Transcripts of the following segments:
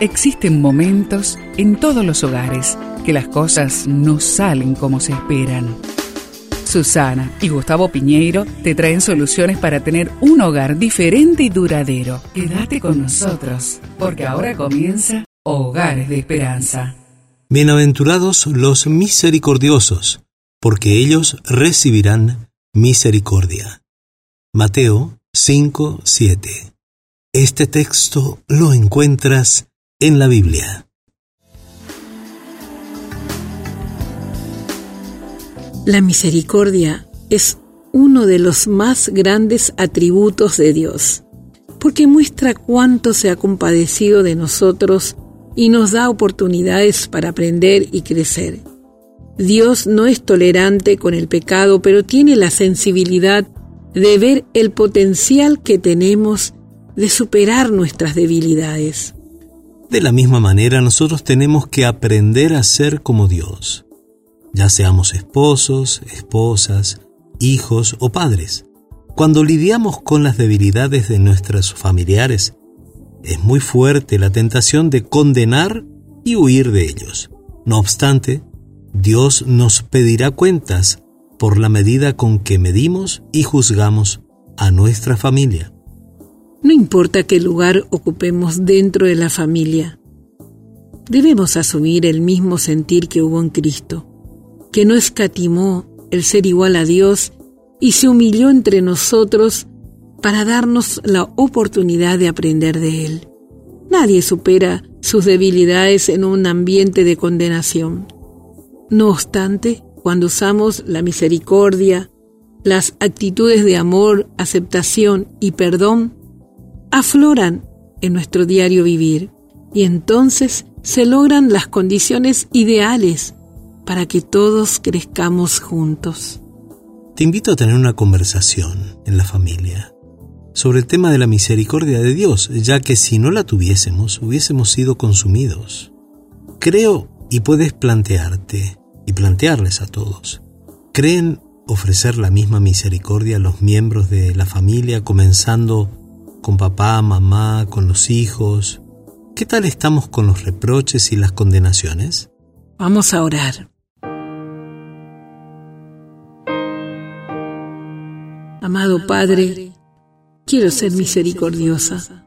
Existen momentos en todos los hogares que las cosas no salen como se esperan. Susana y Gustavo Piñeiro te traen soluciones para tener un hogar diferente y duradero. Quédate con nosotros, porque ahora comienza Hogares de Esperanza. Bienaventurados los misericordiosos, porque ellos recibirán misericordia. Mateo 5, 7. Este texto lo encuentras en la Biblia. La misericordia es uno de los más grandes atributos de Dios, porque muestra cuánto se ha compadecido de nosotros y nos da oportunidades para aprender y crecer. Dios no es tolerante con el pecado, pero tiene la sensibilidad de ver el potencial que tenemos de superar nuestras debilidades. De la misma manera, nosotros tenemos que aprender a ser como Dios, ya seamos esposos, esposas, hijos o padres. Cuando lidiamos con las debilidades de nuestros familiares, es muy fuerte la tentación de condenar y huir de ellos. No obstante, Dios nos pedirá cuentas por la medida con que medimos y juzgamos a nuestra familia. No importa qué lugar ocupemos dentro de la familia, debemos asumir el mismo sentir que hubo en Cristo, que no escatimó el ser igual a Dios y se humilló entre nosotros para darnos la oportunidad de aprender de Él. Nadie supera sus debilidades en un ambiente de condenación. No obstante, cuando usamos la misericordia, las actitudes de amor, aceptación y perdón, afloran en nuestro diario vivir y entonces se logran las condiciones ideales para que todos crezcamos juntos. Te invito a tener una conversación en la familia sobre el tema de la misericordia de Dios, ya que si no la tuviésemos, hubiésemos sido consumidos. Creo y puedes plantearte y plantearles a todos. ¿Creen ofrecer la misma misericordia a los miembros de la familia, comenzando con papá, mamá, con los hijos? ¿Qué tal estamos con los reproches y las condenaciones? Vamos a orar. Amado Padre, quiero ser misericordiosa.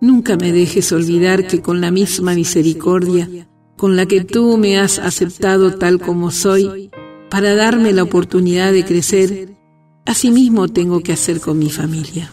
Nunca me dejes olvidar que con la misma misericordia con la que tú me has aceptado tal como soy, para darme la oportunidad de crecer, asimismo tengo que hacer con mi familia.